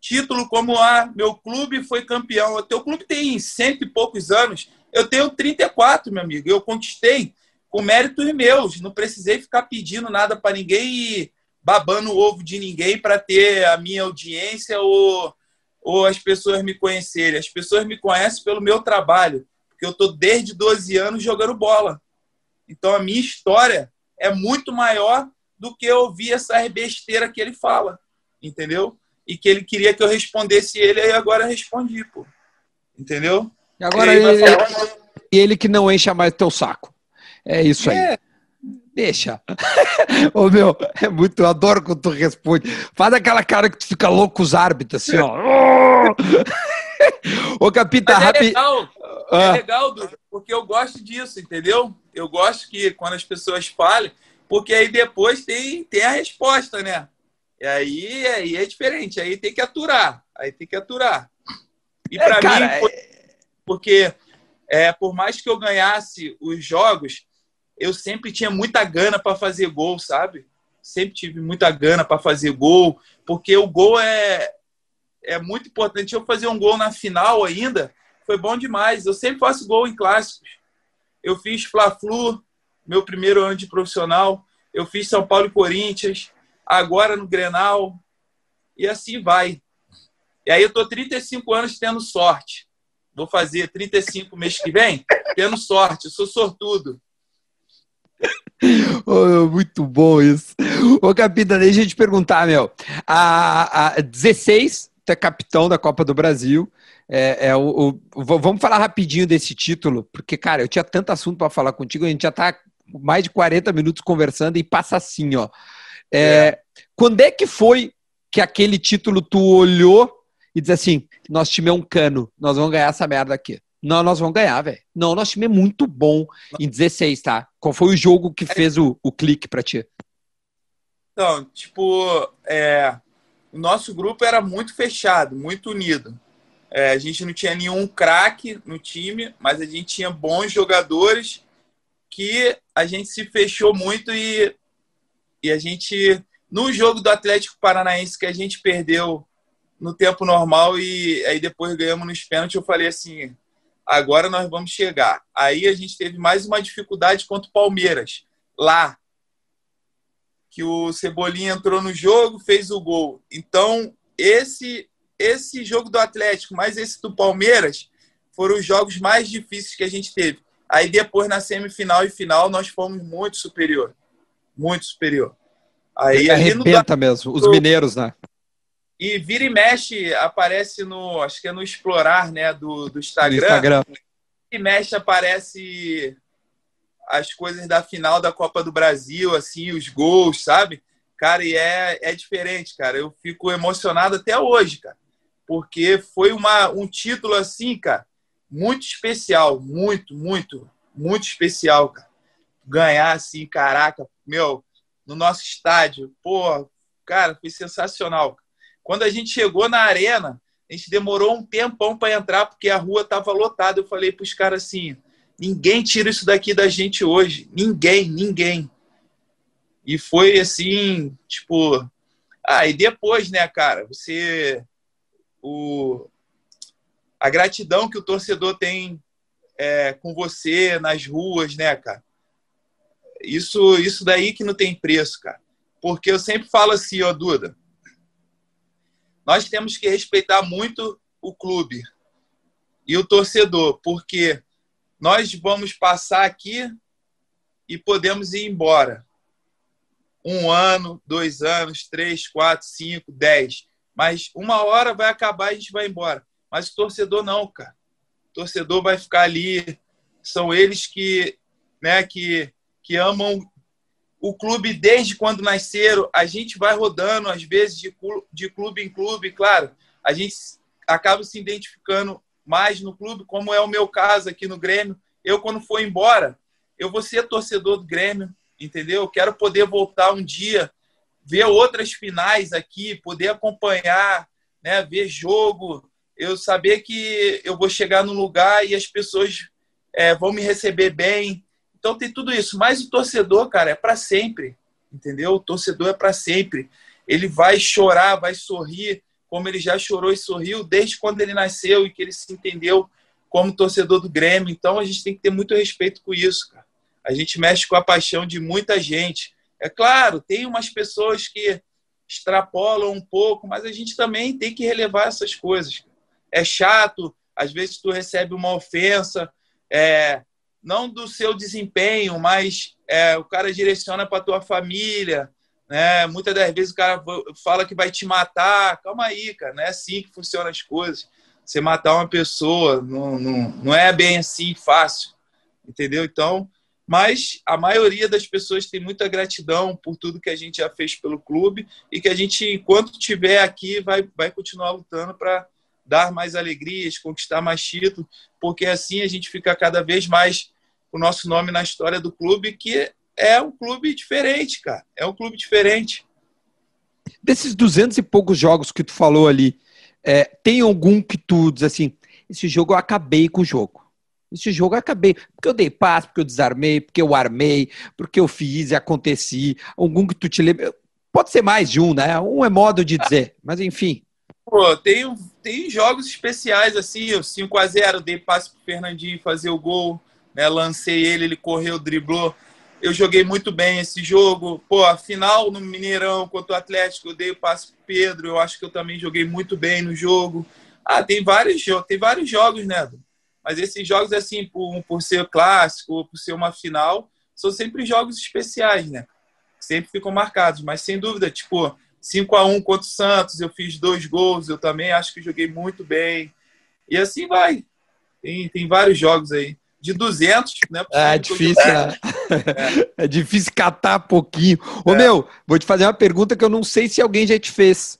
Título como a meu clube foi campeão. O teu clube tem cento e poucos anos. Eu tenho 34, meu amigo. Eu conquistei com méritos meus. Não precisei ficar pedindo nada para ninguém e babando o ovo de ninguém para ter a minha audiência ou, ou as pessoas me conhecerem. As pessoas me conhecem pelo meu trabalho, porque eu estou desde 12 anos jogando bola. Então a minha história é muito maior do que ouvir essa besteira que ele fala, entendeu? E que ele queria que eu respondesse ele, e agora respondi, pô. Entendeu? E agora e ele, falar... ele que não encha mais teu saco. É isso aí. É. Deixa. Ô meu, é muito, eu adoro quando tu responde. Faz aquela cara que tu fica louco os árbitros, assim, ó. Ô, Capita, é rápido. Legal, ah. É legal, Duda, porque eu gosto disso, entendeu? Eu gosto que quando as pessoas falem, porque aí depois tem, tem a resposta, né? E aí, aí é diferente, aí tem que aturar. Aí tem que aturar. E para é, mim, foi, porque é, por mais que eu ganhasse os jogos, eu sempre tinha muita gana para fazer gol, sabe? Sempre tive muita gana para fazer gol, porque o gol é, é muito importante. Eu fazer um gol na final ainda foi bom demais. Eu sempre faço gol em clássicos. Eu fiz Fla-Flu, meu primeiro ano de profissional. Eu fiz São Paulo e Corinthians, agora no Grenal. E assim vai. E aí eu tô 35 anos tendo sorte. Vou fazer 35 mês que vem, tendo sorte. Eu sou sortudo. Oh, muito bom isso. Ô, Capita, deixa eu te perguntar, meu. A, a 16, tu é capitão da Copa do Brasil. É, é o, o, vamos falar rapidinho desse título, porque, cara, eu tinha tanto assunto para falar contigo, a gente já tá mais de 40 minutos conversando e passa assim, ó. É, é. Quando é que foi que aquele título tu olhou e disse assim: nosso time é um cano, nós vamos ganhar essa merda aqui? Não, nós vamos ganhar, velho. Não, nosso time é muito bom em 16, tá? Qual foi o jogo que fez o, o clique pra ti? Então, tipo, é, o nosso grupo era muito fechado, muito unido. É, a gente não tinha nenhum craque no time, mas a gente tinha bons jogadores que a gente se fechou muito e, e a gente, no jogo do Atlético Paranaense que a gente perdeu no tempo normal e aí depois ganhamos nos pênaltis, eu falei assim, agora nós vamos chegar. Aí a gente teve mais uma dificuldade contra o Palmeiras, lá. Que o Cebolinha entrou no jogo, fez o gol. Então, esse esse jogo do Atlético, mais esse do Palmeiras, foram os jogos mais difíceis que a gente teve. Aí depois, na semifinal e final, nós fomos muito superior. Muito superior. Aí, Arrebenta mesmo, os mineiros, né? E vira e mexe, aparece no, acho que é no Explorar, né, do, do Instagram. Instagram. Vira e mexe, aparece as coisas da final da Copa do Brasil, assim, os gols, sabe? Cara, e é, é diferente, cara. Eu fico emocionado até hoje, cara. Porque foi uma, um título assim, cara, muito especial, muito, muito, muito especial, cara. Ganhar assim, caraca, meu, no nosso estádio, pô, cara, foi sensacional. Quando a gente chegou na arena, a gente demorou um tempão para entrar porque a rua tava lotada. Eu falei para os caras assim: ninguém tira isso daqui da gente hoje, ninguém, ninguém. E foi assim, tipo, ah, e depois, né, cara, você o a gratidão que o torcedor tem é, com você nas ruas, né, cara? Isso, isso daí que não tem preço, cara. Porque eu sempre falo assim, ó, Duda, nós temos que respeitar muito o clube e o torcedor, porque nós vamos passar aqui e podemos ir embora. Um ano, dois anos, três, quatro, cinco, dez. Mas uma hora vai acabar e a gente vai embora. Mas o torcedor não, cara. O torcedor vai ficar ali. São eles que, né, que, que amam o clube desde quando nasceram. A gente vai rodando, às vezes, de, clube em clube, claro. A gente acaba se identificando mais no clube, como é o meu caso aqui no Grêmio. Eu, quando for embora, eu vou ser torcedor do Grêmio, entendeu? Eu quero poder voltar um dia, ver outras finais aqui, poder acompanhar, né, ver jogo, eu saber que eu vou chegar num lugar e as pessoas é, vão me receber bem. Então tem tudo isso. Mas o torcedor, cara, é para sempre, entendeu? O torcedor é para sempre. Ele vai chorar, vai sorrir, como ele já chorou e sorriu desde quando ele nasceu e que ele se entendeu como torcedor do Grêmio. Então a gente tem que ter muito respeito com isso, cara. A gente mexe com a paixão de muita gente. É claro, tem umas pessoas que extrapolam um pouco, mas a gente também tem que relevar essas coisas é chato, às vezes tu recebe uma ofensa, é, não do seu desempenho, mas é, o cara direciona para tua família, né? Muitas das vezes o cara fala que vai te matar. Calma aí, cara, não é assim que funcionam as coisas. Você matar uma pessoa não, não, não é bem assim fácil, entendeu? Então, mas a maioria das pessoas tem muita gratidão por tudo que a gente já fez pelo clube e que a gente, enquanto estiver aqui, vai, vai continuar lutando para dar mais alegrias, conquistar mais títulos, porque assim a gente fica cada vez mais o nosso nome na história do clube, que é um clube diferente, cara. É um clube diferente. Desses duzentos e poucos jogos que tu falou ali, é, tem algum que tu diz assim, esse jogo eu acabei com o jogo. Esse jogo eu acabei, porque eu dei passo, porque eu desarmei, porque eu armei, porque eu fiz e aconteci. Algum que tu te lembra. Pode ser mais de um, né? Um é modo de dizer, mas enfim. Pô, tem, tem jogos especiais assim, o 5 a 0 dei passe pro Fernandinho fazer o gol, né? Lancei ele, ele correu, driblou. Eu joguei muito bem esse jogo. Pô, a final no Mineirão contra o Atlético, eu dei o passe pro Pedro, eu acho que eu também joguei muito bem no jogo. Ah, tem vários tem vários jogos, né? Mas esses jogos assim, por, por ser clássico, por ser uma final, são sempre jogos especiais, né? Sempre ficam marcados, mas sem dúvida, tipo, 5 a 1 contra o Santos, eu fiz dois gols, eu também acho que joguei muito bem. E assim vai. Tem, tem vários jogos aí. De 200, né? É, é difícil, né? É. é. difícil catar pouquinho. Ô, é. meu, vou te fazer uma pergunta que eu não sei se alguém já te fez.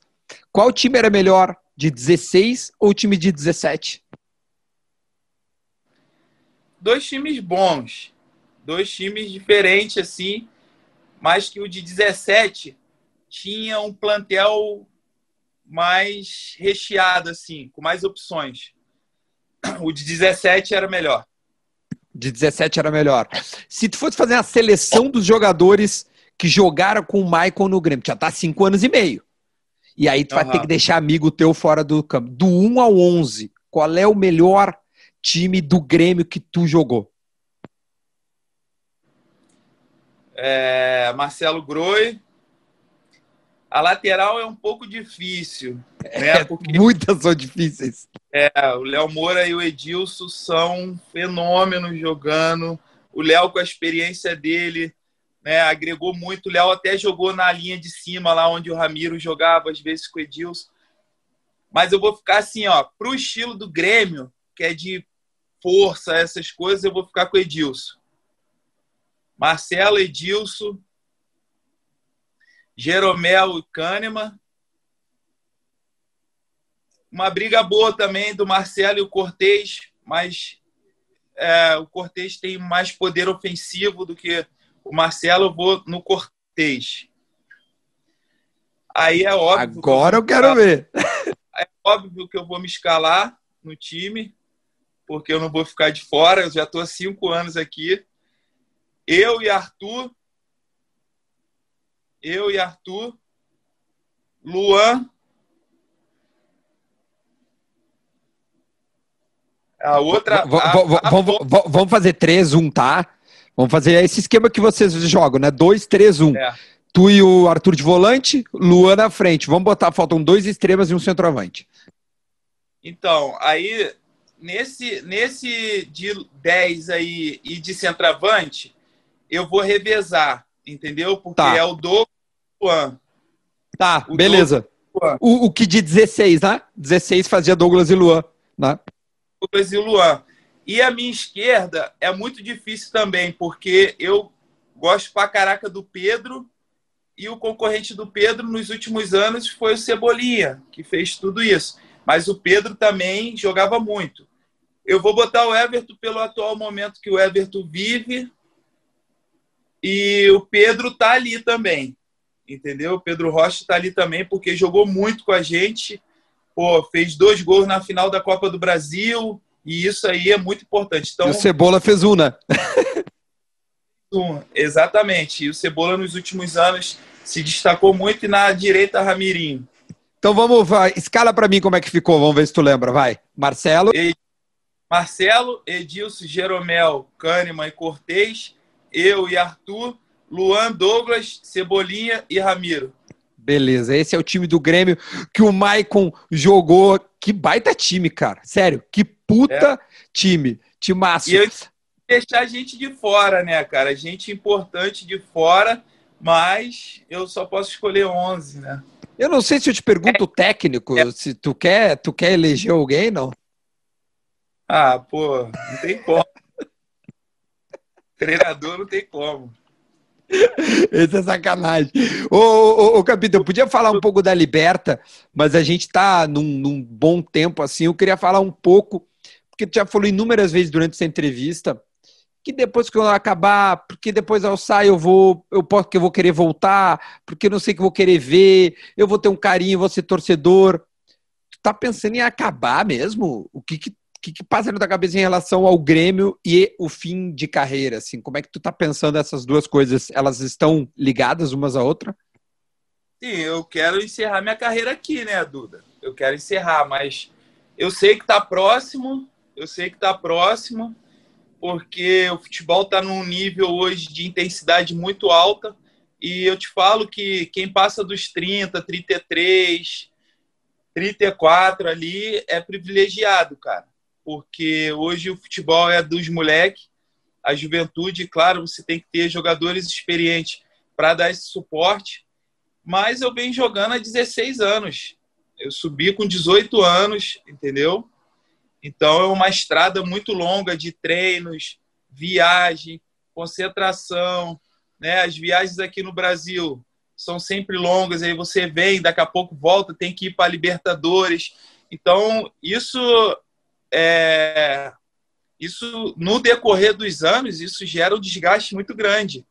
Qual time era melhor, de 16 ou time de 17? Dois times bons. Dois times diferentes, assim. Mas que o de 17 tinha um plantel mais recheado, assim, com mais opções. O de 17 era melhor. De 17 era melhor. Se tu fosse fazer a seleção dos jogadores que jogaram com o Michael no Grêmio, já tá 5 anos e meio. E aí tu uhum. vai ter que deixar amigo teu fora do campo. Do 1 ao 11, qual é o melhor time do Grêmio que tu jogou? É, Marcelo Groi, a lateral é um pouco difícil. Né? É, Porque, muitas são difíceis. É, o Léo Moura e o Edilson são fenômenos jogando. O Léo, com a experiência dele, né, agregou muito. O Léo até jogou na linha de cima, lá onde o Ramiro jogava, às vezes com o Edilson. Mas eu vou ficar assim, ó, pro estilo do Grêmio, que é de força, essas coisas, eu vou ficar com o Edilson. Marcelo, Edilson, Jeromel e Kahneman. Uma briga boa também do Marcelo e o Cortez, mas é, o Cortez tem mais poder ofensivo do que o Marcelo. Eu vou no Cortez. Aí é óbvio. Agora eu, eu quero ver. É óbvio que eu vou me escalar no time, porque eu não vou ficar de fora. Eu já estou há cinco anos aqui. Eu e Arthur. Eu e Arthur. Luan. A outra. vamos fazer 3-1, tá? Vamos fazer esse esquema que vocês jogam, né? 2-3-1. É. Tu e o Arthur de volante, Luan na frente. Vamos botar, faltam dois extremas e um centroavante. Então, aí, nesse, nesse de 10 aí e de centroavante, eu vou revezar, entendeu? Porque tá. é o Douglas e o Luan. Tá, o beleza. O, o que de 16, né? 16 fazia Douglas e Luan, né? Douglas e Luan. E a minha esquerda é muito difícil também, porque eu gosto pra caraca do Pedro e o concorrente do Pedro nos últimos anos foi o Cebolinha, que fez tudo isso. Mas o Pedro também jogava muito. Eu vou botar o Everton pelo atual momento que o Everton vive. E o Pedro tá ali também. Entendeu? O Pedro Rocha tá ali também, porque jogou muito com a gente. Pô, fez dois gols na final da Copa do Brasil. E isso aí é muito importante. Então, e o Cebola fez um, né? um, exatamente. E o Cebola nos últimos anos se destacou muito e na direita Ramirinho. Então vamos, vai, escala para mim como é que ficou, vamos ver se tu lembra, vai. Marcelo. Marcelo, Edilson, Jeromel, Kahneman e Cortez, eu e Arthur, Luan, Douglas, Cebolinha e Ramiro. Beleza, esse é o time do Grêmio que o Maicon jogou. Que baita time, cara. Sério, que puta é. time. Timaço. E eu deixar a gente de fora, né, cara? Gente importante de fora mas eu só posso escolher 11, né? Eu não sei se eu te pergunto é. técnico, é. se tu quer, tu quer eleger alguém, não? Ah, pô, não tem como. Treinador não tem como. Esse é sacanagem. Ô, ô, ô, Capitão, podia falar um pouco da Liberta, mas a gente tá num, num bom tempo assim. Eu queria falar um pouco, porque tu já falou inúmeras vezes durante essa entrevista, que depois que eu acabar, porque depois ao sair eu vou, eu posso que eu vou querer voltar, porque eu não sei que eu vou querer ver, eu vou ter um carinho, vou ser torcedor. Tu tá pensando em acabar mesmo? O que que, que, que passa na tua cabeça em relação ao Grêmio e o fim de carreira, assim? Como é que tu tá pensando essas duas coisas? Elas estão ligadas umas à outra? Sim, eu quero encerrar minha carreira aqui, né, Duda? Eu quero encerrar, mas eu sei que tá próximo, eu sei que tá próximo porque o futebol está num nível hoje de intensidade muito alta. E eu te falo que quem passa dos 30, 33, 34 ali é privilegiado, cara. Porque hoje o futebol é dos moleques, a juventude, claro, você tem que ter jogadores experientes para dar esse suporte. Mas eu venho jogando há 16 anos. Eu subi com 18 anos, entendeu? Então, é uma estrada muito longa de treinos, viagem, concentração. Né? As viagens aqui no Brasil são sempre longas, aí você vem, daqui a pouco volta, tem que ir para Libertadores. Então, isso é, isso no decorrer dos anos, isso gera um desgaste muito grande.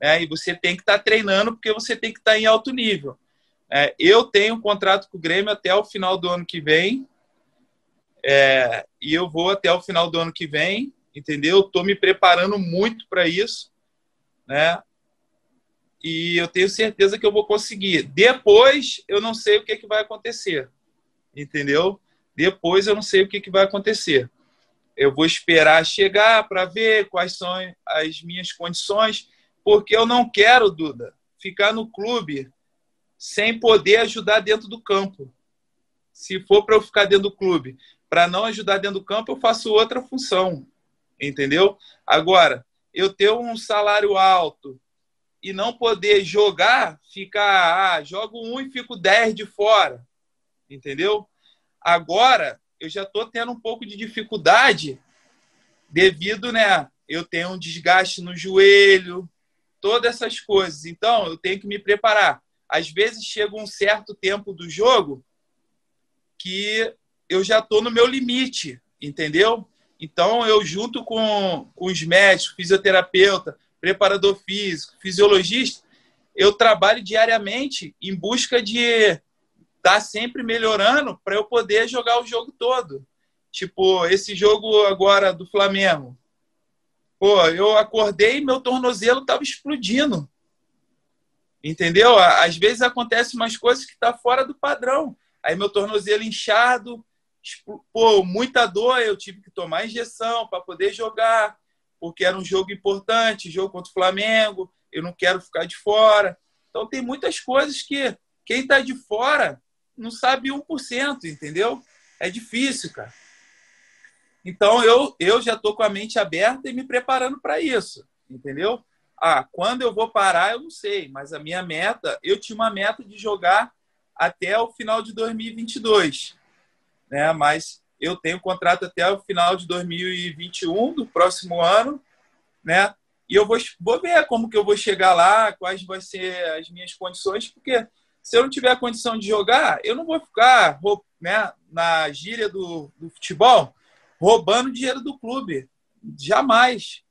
Né? E você tem que estar tá treinando porque você tem que estar tá em alto nível. É, eu tenho um contrato com o Grêmio até o final do ano que vem. É, e eu vou até o final do ano que vem, entendeu? Estou me preparando muito para isso, né? E eu tenho certeza que eu vou conseguir. Depois, eu não sei o que, é que vai acontecer, entendeu? Depois, eu não sei o que, que vai acontecer. Eu vou esperar chegar para ver quais são as minhas condições, porque eu não quero, Duda, ficar no clube sem poder ajudar dentro do campo. Se for para eu ficar dentro do clube para não ajudar dentro do campo, eu faço outra função, entendeu? Agora, eu ter um salário alto e não poder jogar, ficar, ah, jogo um e fico dez de fora, entendeu? Agora, eu já estou tendo um pouco de dificuldade devido, né? Eu tenho um desgaste no joelho, todas essas coisas. Então, eu tenho que me preparar. Às vezes chega um certo tempo do jogo que eu já estou no meu limite, entendeu? Então, eu junto com, com os médicos, fisioterapeuta, preparador físico, fisiologista, eu trabalho diariamente em busca de tá sempre melhorando para eu poder jogar o jogo todo. Tipo, esse jogo agora do Flamengo. Pô, eu acordei e meu tornozelo estava explodindo. Entendeu? Às vezes acontece umas coisas que tá fora do padrão. Aí meu tornozelo inchado, pô, muita dor, eu tive que tomar injeção para poder jogar, porque era um jogo importante, jogo contra o Flamengo, eu não quero ficar de fora. Então tem muitas coisas que quem está de fora não sabe 1%, entendeu? É difícil, cara. Então eu, eu já estou com a mente aberta e me preparando para isso, entendeu? Ah, quando eu vou parar, eu não sei, mas a minha meta, eu tinha uma meta de jogar até o final de 2022 né? Mas eu tenho contrato até o final de 2021 do próximo ano, né? E eu vou, vou ver como que eu vou chegar lá, quais vão ser as minhas condições, porque se eu não tiver a condição de jogar, eu não vou ficar né, na gíria do, do futebol roubando dinheiro do clube. Jamais.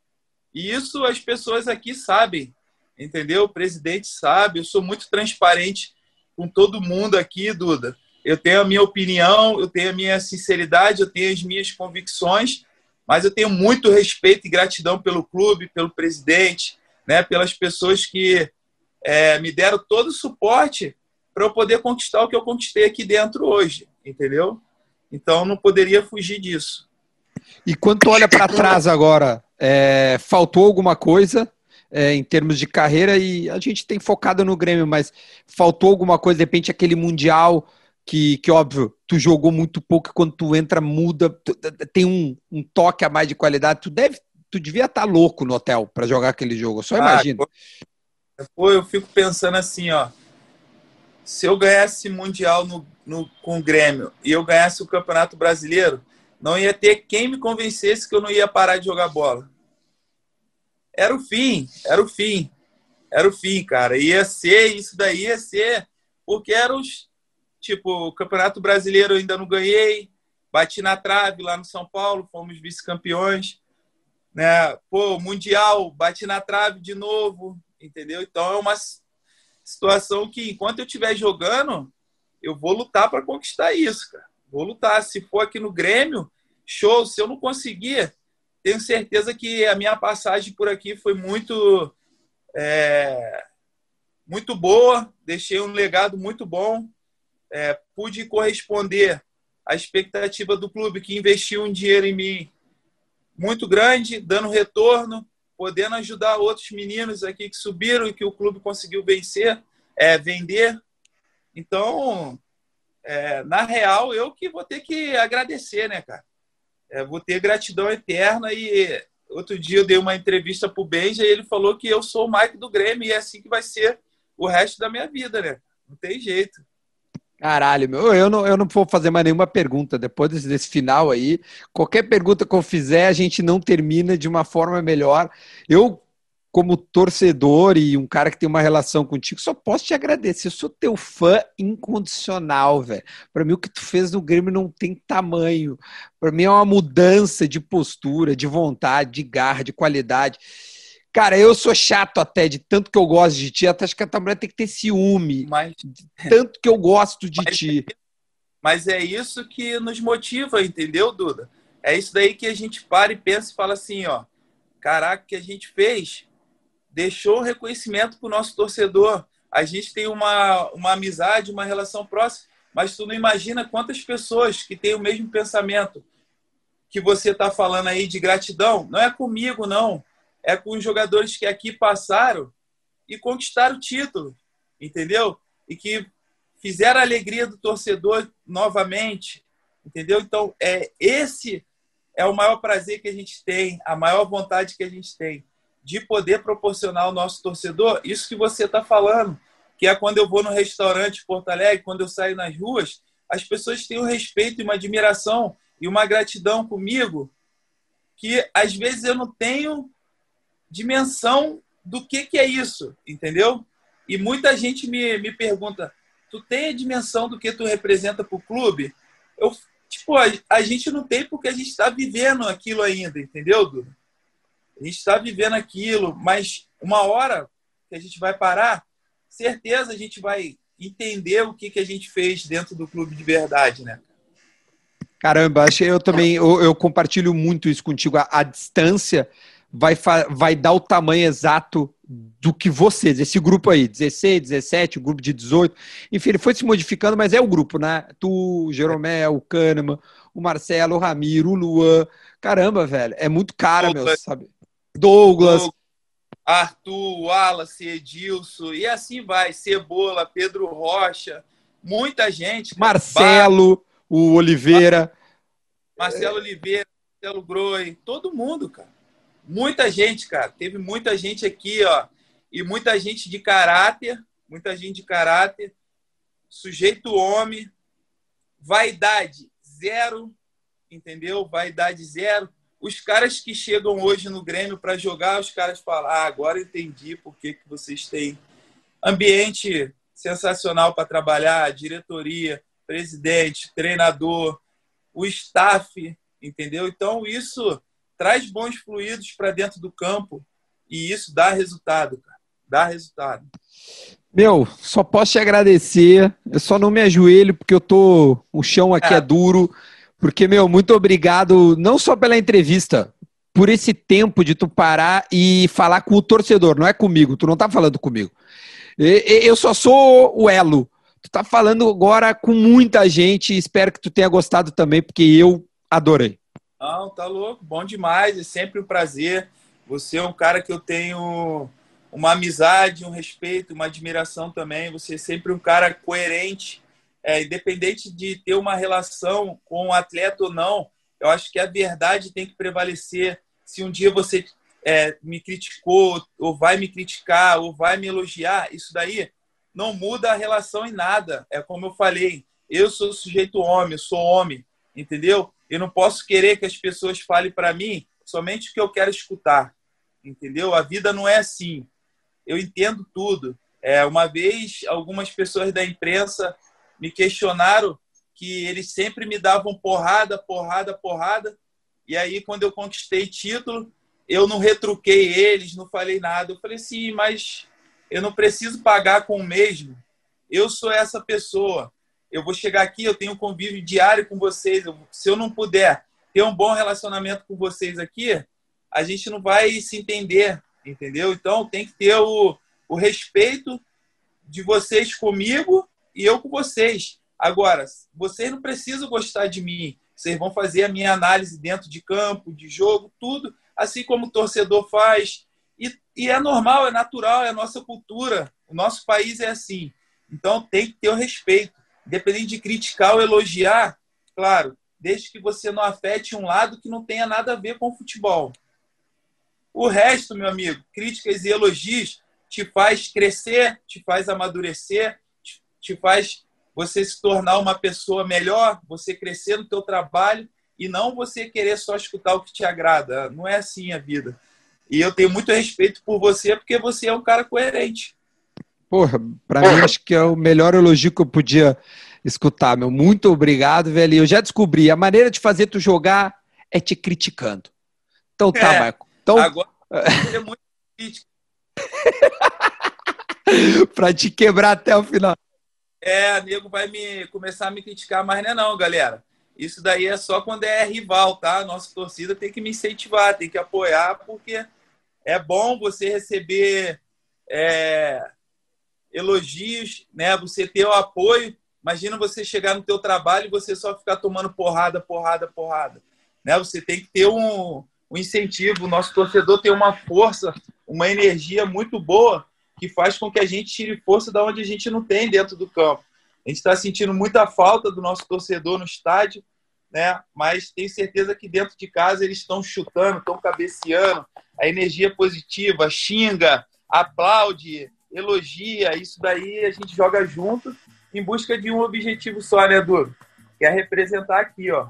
E isso as pessoas aqui sabem, entendeu? O presidente sabe, eu sou muito transparente com todo mundo aqui, Duda eu tenho a minha opinião, eu tenho a minha sinceridade, eu tenho as minhas convicções, mas eu tenho muito respeito e gratidão pelo clube, pelo presidente, né, pelas pessoas que é, me deram todo o suporte para eu poder conquistar o que eu conquistei aqui dentro hoje, entendeu? Então não poderia fugir disso. E quando tu olha para trás agora, é, faltou alguma coisa é, em termos de carreira e a gente tem focado no Grêmio, mas faltou alguma coisa, de repente aquele mundial que, que óbvio, tu jogou muito pouco e quando tu entra muda, tu, tem um, um, toque a mais de qualidade. Tu deve, tu devia estar tá louco no hotel para jogar aquele jogo. Eu só ah, imagino. Pô, eu fico pensando assim, ó. Se eu ganhasse mundial no, no, com o Grêmio e eu ganhasse o Campeonato Brasileiro, não ia ter quem me convencesse que eu não ia parar de jogar bola. Era o fim, era o fim. Era o fim, cara. Ia ser, isso daí ia ser, porque eram os, tipo, o Campeonato Brasileiro eu ainda não ganhei, bati na trave lá no São Paulo, fomos vice-campeões, né? Pô, Mundial, bati na trave de novo, entendeu? Então é uma situação que enquanto eu estiver jogando, eu vou lutar para conquistar isso, cara. Vou lutar. Se for aqui no Grêmio, show. Se eu não conseguir, tenho certeza que a minha passagem por aqui foi muito é, muito boa. Deixei um legado muito bom é, pude corresponder à expectativa do clube que investiu um dinheiro em mim muito grande, dando retorno, podendo ajudar outros meninos aqui que subiram e que o clube conseguiu vencer, é, vender. Então, é, na real, eu que vou ter que agradecer, né, cara? É, vou ter gratidão eterna e outro dia eu dei uma entrevista pro Benja e ele falou que eu sou o Mike do Grêmio e é assim que vai ser o resto da minha vida, né? Não tem jeito. Caralho, meu, eu não, eu não vou fazer mais nenhuma pergunta depois desse, desse, final aí. Qualquer pergunta que eu fizer, a gente não termina de uma forma melhor. Eu, como torcedor e um cara que tem uma relação contigo, só posso te agradecer. Eu sou teu fã incondicional, velho. Para mim, o que tu fez no Grêmio não tem tamanho. Para mim, é uma mudança de postura, de vontade, de garra, de qualidade. Cara, eu sou chato até, de tanto que eu gosto de ti, até acho que a tua mulher tem que ter ciúme. Mas... tanto que eu gosto de mas, ti. Mas é isso que nos motiva, entendeu, Duda? É isso daí que a gente para e pensa e fala assim, ó. Caraca, que a gente fez deixou reconhecimento para o nosso torcedor. A gente tem uma, uma amizade, uma relação próxima, mas tu não imagina quantas pessoas que têm o mesmo pensamento que você está falando aí de gratidão. Não é comigo, não é com os jogadores que aqui passaram e conquistaram o título, entendeu? E que fizeram a alegria do torcedor novamente, entendeu? Então, é esse é o maior prazer que a gente tem, a maior vontade que a gente tem de poder proporcionar ao nosso torcedor isso que você está falando, que é quando eu vou no restaurante em Porto Alegre, quando eu saio nas ruas, as pessoas têm um respeito e uma admiração e uma gratidão comigo que às vezes eu não tenho dimensão do que, que é isso, entendeu? E muita gente me, me pergunta: tu tem a dimensão do que tu representa para o clube? Eu tipo, a, a gente não tem porque a gente está vivendo aquilo ainda, entendeu, Duda? A gente está vivendo aquilo, mas uma hora que a gente vai parar, certeza a gente vai entender o que, que a gente fez dentro do clube de verdade, né? Caramba, eu também, eu, eu compartilho muito isso contigo. A, a distância vai, vai dar o tamanho exato do que vocês, esse grupo aí, 16, 17, o grupo de 18, enfim, ele foi se modificando, mas é o grupo, né? Tu, o Jeromel, o Kahneman, o Marcelo, o Ramiro, o Luan. Caramba, velho, é muito cara, Douglas. meu, sabe? Douglas. Douglas. Arthur, Wallace, Edilson, e assim vai, Cebola, Pedro Rocha, muita gente. Cara. Marcelo, o Oliveira. Marcelo Oliveira, Marcelo Groi, todo mundo, cara. Muita gente, cara. Teve muita gente aqui, ó. E muita gente de caráter, muita gente de caráter, sujeito homem, vaidade zero, entendeu? Vaidade zero. Os caras que chegam hoje no Grêmio para jogar, os caras falam: ah, agora entendi por que, que vocês têm ambiente sensacional para trabalhar, diretoria, presidente, treinador, o staff, entendeu? Então isso traz bons fluidos para dentro do campo e isso dá resultado, cara. Dá resultado. Meu, só posso te agradecer. Eu só não me ajoelho porque eu tô. O chão aqui é, é duro. Porque, meu, muito obrigado, não só pela entrevista, por esse tempo de tu parar e falar com o torcedor, não é comigo, tu não tá falando comigo. Eu só sou o elo. Tu tá falando agora com muita gente, espero que tu tenha gostado também, porque eu adorei. Não, tá louco, bom demais, é sempre um prazer. Você é um cara que eu tenho uma amizade, um respeito, uma admiração também. Você é sempre um cara coerente, é, independente de ter uma relação com o um atleta ou não. Eu acho que a verdade tem que prevalecer. Se um dia você é, me criticou, ou vai me criticar, ou vai me elogiar, isso daí não muda a relação em nada. É como eu falei, eu sou sujeito homem, sou homem, entendeu? Eu não posso querer que as pessoas falem para mim somente o que eu quero escutar, entendeu? A vida não é assim. Eu entendo tudo. É, uma vez, algumas pessoas da imprensa me questionaram que eles sempre me davam porrada, porrada, porrada. E aí, quando eu conquistei título, eu não retruquei eles, não falei nada. Eu falei, sim, mas eu não preciso pagar com o mesmo. Eu sou essa pessoa eu vou chegar aqui, eu tenho um convívio diário com vocês. Eu, se eu não puder ter um bom relacionamento com vocês aqui, a gente não vai se entender, entendeu? Então tem que ter o, o respeito de vocês comigo e eu com vocês. Agora, vocês não precisam gostar de mim. Vocês vão fazer a minha análise dentro de campo, de jogo, tudo, assim como o torcedor faz. E, e é normal, é natural, é a nossa cultura. O nosso país é assim. Então tem que ter o respeito. Independente de criticar ou elogiar, claro, desde que você não afete um lado que não tenha nada a ver com o futebol. O resto, meu amigo, críticas e elogios te faz crescer, te faz amadurecer, te faz você se tornar uma pessoa melhor, você crescer no teu trabalho e não você querer só escutar o que te agrada. Não é assim a vida. E eu tenho muito respeito por você porque você é um cara coerente. Porra, pra mim acho que é o melhor elogio que eu podia escutar, meu. Muito obrigado, velho. Eu já descobri, a maneira de fazer tu jogar é te criticando. Então tá, é, Marco. Então... Agora é muito crítico. pra te quebrar até o final. É, nego vai me começar a me criticar, mas não é não, galera. Isso daí é só quando é rival, tá? Nossa torcida tem que me incentivar, tem que apoiar, porque é bom você receber é, elogios, né? Você ter o apoio. Imagina você chegar no teu trabalho e você só ficar tomando porrada, porrada, porrada. Né? Você tem que ter um, um incentivo. O nosso torcedor tem uma força, uma energia muito boa que faz com que a gente tire força da onde a gente não tem dentro do campo. A gente está sentindo muita falta do nosso torcedor no estádio, né? Mas tenho certeza que dentro de casa eles estão chutando, estão cabeceando, a energia positiva, xinga, aplaude, elogia, isso daí a gente joga junto em busca de um objetivo só, né, Duro? Que é representar aqui, ó,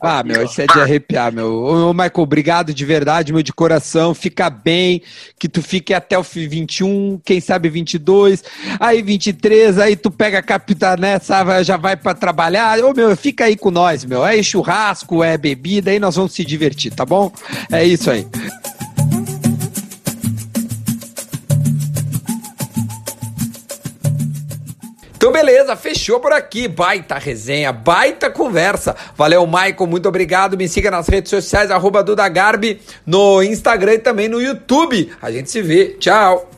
Ah, meu, isso é de arrepiar, meu. Ô, Michael, obrigado de verdade, meu, de coração. Fica bem, que tu fique até o 21, quem sabe 22, aí 23, aí tu pega a capitã, né, sabe, já vai para trabalhar. Ô, meu, fica aí com nós, meu. É churrasco, é bebida, aí nós vamos se divertir, tá bom? É isso aí. Então, beleza, fechou por aqui. Baita resenha, baita conversa. Valeu, Michael, muito obrigado. Me siga nas redes sociais, arroba Duda Garbi, no Instagram e também no YouTube. A gente se vê. Tchau.